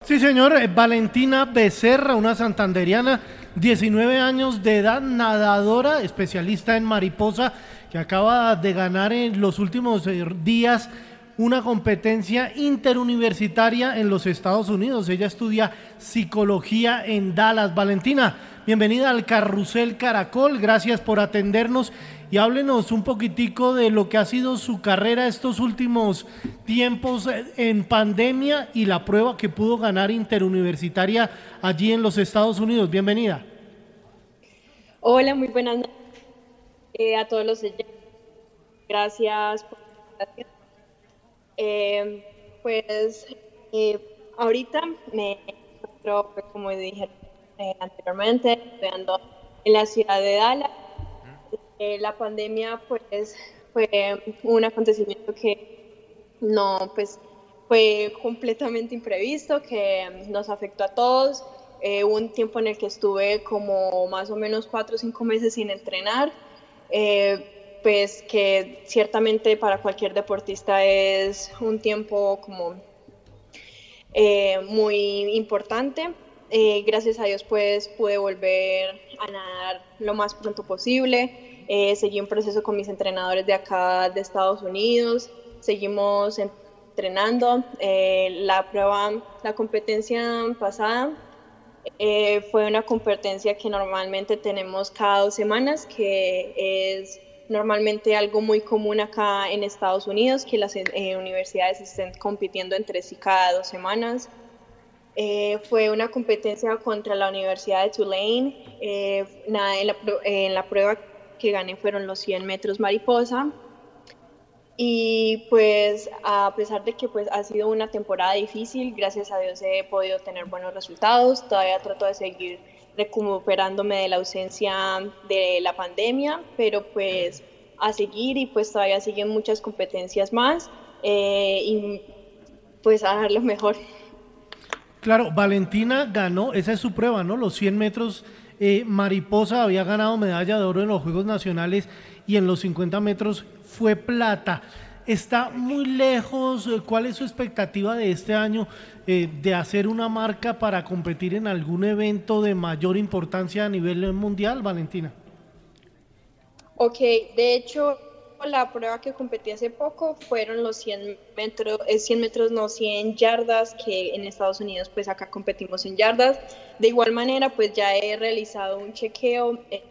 Sí, señor. Eh, Valentina Becerra, una santanderiana, 19 años de edad, nadadora, especialista en mariposa, que acaba de ganar en los últimos eh, días una competencia interuniversitaria en los Estados Unidos. Ella estudia psicología en Dallas. Valentina, bienvenida al Carrusel Caracol. Gracias por atendernos y háblenos un poquitico de lo que ha sido su carrera estos últimos tiempos en pandemia y la prueba que pudo ganar interuniversitaria allí en los Estados Unidos. Bienvenida. Hola, muy buenas noches eh, a todos los Gracias por la invitación. Eh, pues eh, ahorita me encuentro, como dije anteriormente, estudiando en la ciudad de Dallas eh, la pandemia pues fue un acontecimiento que no pues fue completamente imprevisto, que nos afectó a todos. Eh, hubo un tiempo en el que estuve como más o menos cuatro o cinco meses sin entrenar, eh, pues que ciertamente para cualquier deportista es un tiempo como muy importante. Gracias a Dios pues pude volver a nadar lo más pronto posible. Eh, seguí un proceso con mis entrenadores de acá de Estados Unidos, seguimos entrenando. Eh, la prueba, la competencia pasada eh, fue una competencia que normalmente tenemos cada dos semanas, que es normalmente algo muy común acá en Estados Unidos, que las universidades estén compitiendo entre sí cada dos semanas. Fue una competencia contra la Universidad de Tulane. nada, en, la, en la prueba que gané fueron los 100 metros mariposa. Y pues a pesar de que pues ha sido una temporada difícil, gracias a Dios he podido tener buenos resultados. Todavía trato de seguir recuperándome de la ausencia de la pandemia, pero pues a seguir y pues todavía siguen muchas competencias más eh, y pues a dar lo mejor. Claro, Valentina ganó, esa es su prueba, ¿no? Los 100 metros eh, Mariposa había ganado medalla de oro en los Juegos Nacionales y en los 50 metros fue plata. Está muy lejos. Eh, ¿Cuál es su expectativa de este año eh, de hacer una marca para competir en algún evento de mayor importancia a nivel mundial, Valentina? Ok, de hecho, la prueba que competí hace poco fueron los 100 metros, 100 eh, metros, no 100 yardas, que en Estados Unidos pues acá competimos en yardas. De igual manera pues ya he realizado un chequeo eh,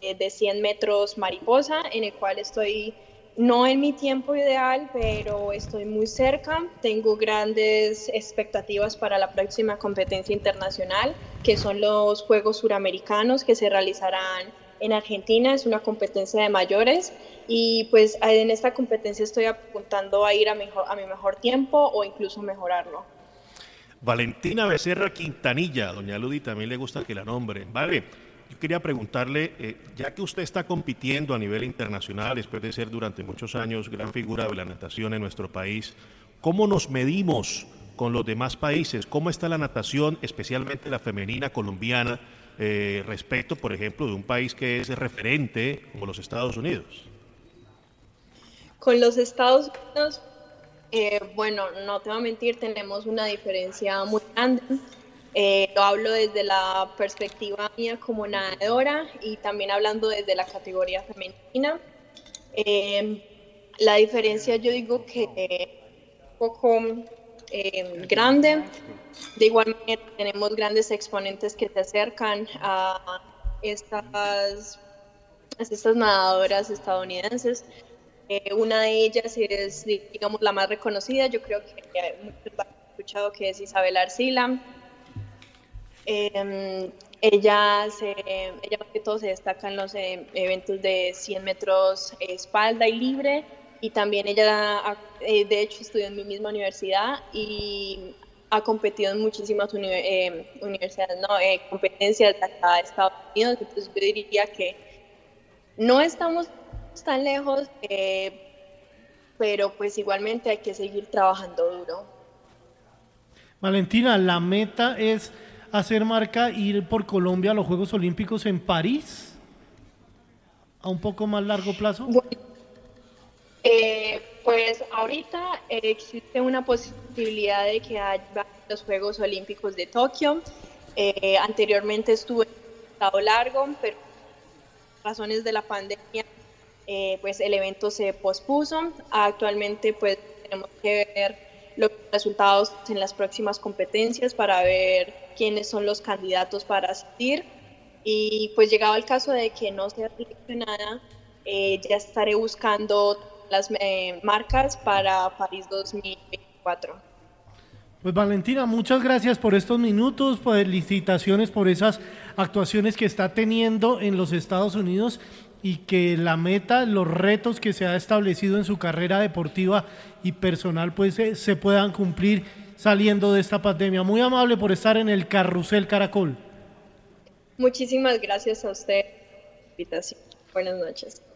eh, de 100 metros mariposa, en el cual estoy no en mi tiempo ideal, pero estoy muy cerca. Tengo grandes expectativas para la próxima competencia internacional, que son los Juegos Suramericanos que se realizarán en Argentina. Es una competencia de mayores y pues en esta competencia estoy apuntando a ir a, mejor, a mi mejor tiempo o incluso mejorarlo. Valentina Becerra Quintanilla, doña Ludi también le gusta que la nombre. Vale, yo quería preguntarle, eh, ya que usted está compitiendo a nivel internacional, después de ser durante muchos años gran figura de la natación en nuestro país, ¿cómo nos medimos con los demás países? ¿Cómo está la natación, especialmente la femenina colombiana, eh, respecto, por ejemplo, de un país que es referente como los Estados Unidos? Con los Estados Unidos, eh, bueno, no te voy a mentir, tenemos una diferencia muy grande. Eh, lo hablo desde la perspectiva mía como nadadora y también hablando desde la categoría femenina. Eh, la diferencia yo digo que un poco grande. De igual manera tenemos grandes exponentes que se acercan a estas, estas nadadoras estadounidenses. Eh, una de ellas es, digamos, la más reconocida, yo creo que muchos han escuchado que es Isabel Arcila. Em, ella, se, ella que todo se destaca en los eh, eventos de 100 metros espalda y libre y también ella, eh, de hecho, estudió en mi misma universidad y ha competido en muchísimas eh, universidades, no, eh, competencias de acá de Estados Unidos, entonces yo diría que no estamos tan lejos, eh, pero pues igualmente hay que seguir trabajando duro. Valentina, la meta es hacer marca, ir por Colombia a los Juegos Olímpicos en París, a un poco más largo plazo. Pues ahorita existe una posibilidad de que haya los Juegos Olímpicos de Tokio. Eh, anteriormente estuve en estado largo, pero por razones de la pandemia, eh, pues el evento se pospuso. Actualmente, pues tenemos que ver los resultados en las próximas competencias para ver quiénes son los candidatos para asistir. Y pues llegado el caso de que no sea seleccionada, eh, ya estaré buscando las marcas para París 2024. Pues Valentina, muchas gracias por estos minutos, felicitaciones por esas actuaciones que está teniendo en los Estados Unidos y que la meta, los retos que se ha establecido en su carrera deportiva y personal pues se, se puedan cumplir saliendo de esta pandemia. Muy amable por estar en el Carrusel Caracol. Muchísimas gracias a usted. Buenas noches.